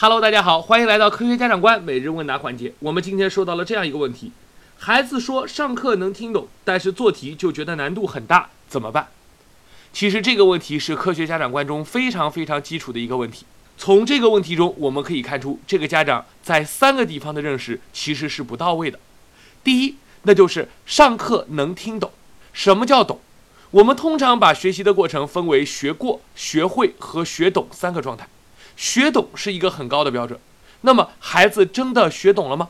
Hello，大家好，欢迎来到科学家长观每日问答环节。我们今天收到了这样一个问题：孩子说上课能听懂，但是做题就觉得难度很大，怎么办？其实这个问题是科学家长观中非常非常基础的一个问题。从这个问题中，我们可以看出，这个家长在三个地方的认识其实是不到位的。第一，那就是上课能听懂。什么叫懂？我们通常把学习的过程分为学过、学会和学懂三个状态。学懂是一个很高的标准，那么孩子真的学懂了吗？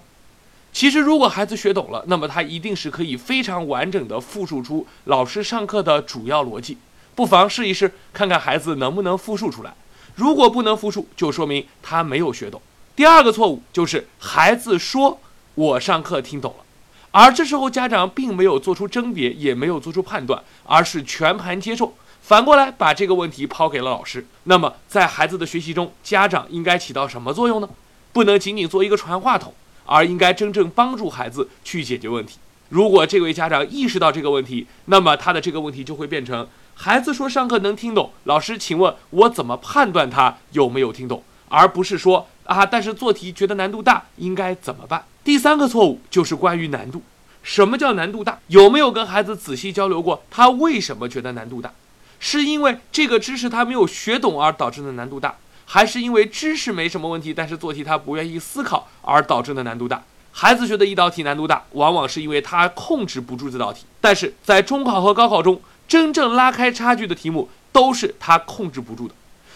其实，如果孩子学懂了，那么他一定是可以非常完整的复述出老师上课的主要逻辑。不妨试一试，看看孩子能不能复述出来。如果不能复述，就说明他没有学懂。第二个错误就是孩子说“我上课听懂了”，而这时候家长并没有做出甄别，也没有做出判断，而是全盘接受。反过来把这个问题抛给了老师，那么在孩子的学习中，家长应该起到什么作用呢？不能仅仅做一个传话筒，而应该真正帮助孩子去解决问题。如果这位家长意识到这个问题，那么他的这个问题就会变成：孩子说上课能听懂，老师，请问我怎么判断他有没有听懂？而不是说啊，但是做题觉得难度大，应该怎么办？第三个错误就是关于难度。什么叫难度大？有没有跟孩子仔细交流过？他为什么觉得难度大？是因为这个知识他没有学懂而导致的难度大，还是因为知识没什么问题，但是做题他不愿意思考而导致的难度大？孩子觉得一道题难度大，往往是因为他控制不住这道题。但是在中考和高考中，真正拉开差距的题目都是他控制不住的。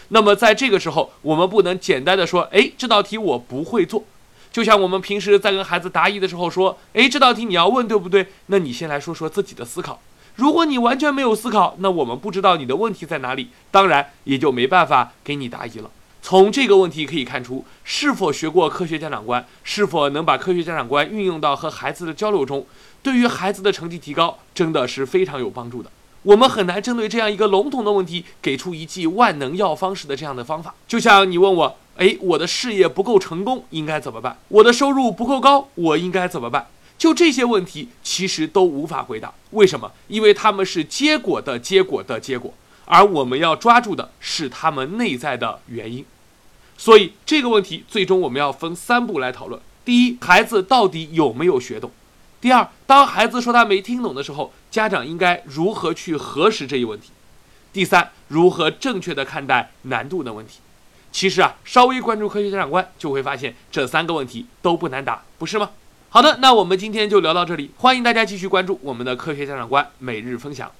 那么在这个时候，我们不能简单的说，哎，这道题我不会做。就像我们平时在跟孩子答疑的时候说，哎，这道题你要问对不对？那你先来说说自己的思考。如果你完全没有思考，那我们不知道你的问题在哪里，当然也就没办法给你答疑了。从这个问题可以看出，是否学过科学家长观，是否能把科学家长观运用到和孩子的交流中，对于孩子的成绩提高真的是非常有帮助的。我们很难针对这样一个笼统的问题，给出一剂万能药方式的这样的方法。就像你问我，诶，我的事业不够成功，应该怎么办？我的收入不够高，我应该怎么办？就这些问题，其实都无法回答。为什么？因为他们是结果的结果的结果，而我们要抓住的是他们内在的原因。所以这个问题，最终我们要分三步来讨论：第一，孩子到底有没有学懂；第二，当孩子说他没听懂的时候，家长应该如何去核实这一问题；第三，如何正确的看待难度的问题。其实啊，稍微关注科学家长观，就会发现这三个问题都不难答，不是吗？好的，那我们今天就聊到这里，欢迎大家继续关注我们的科学家长官每日分享。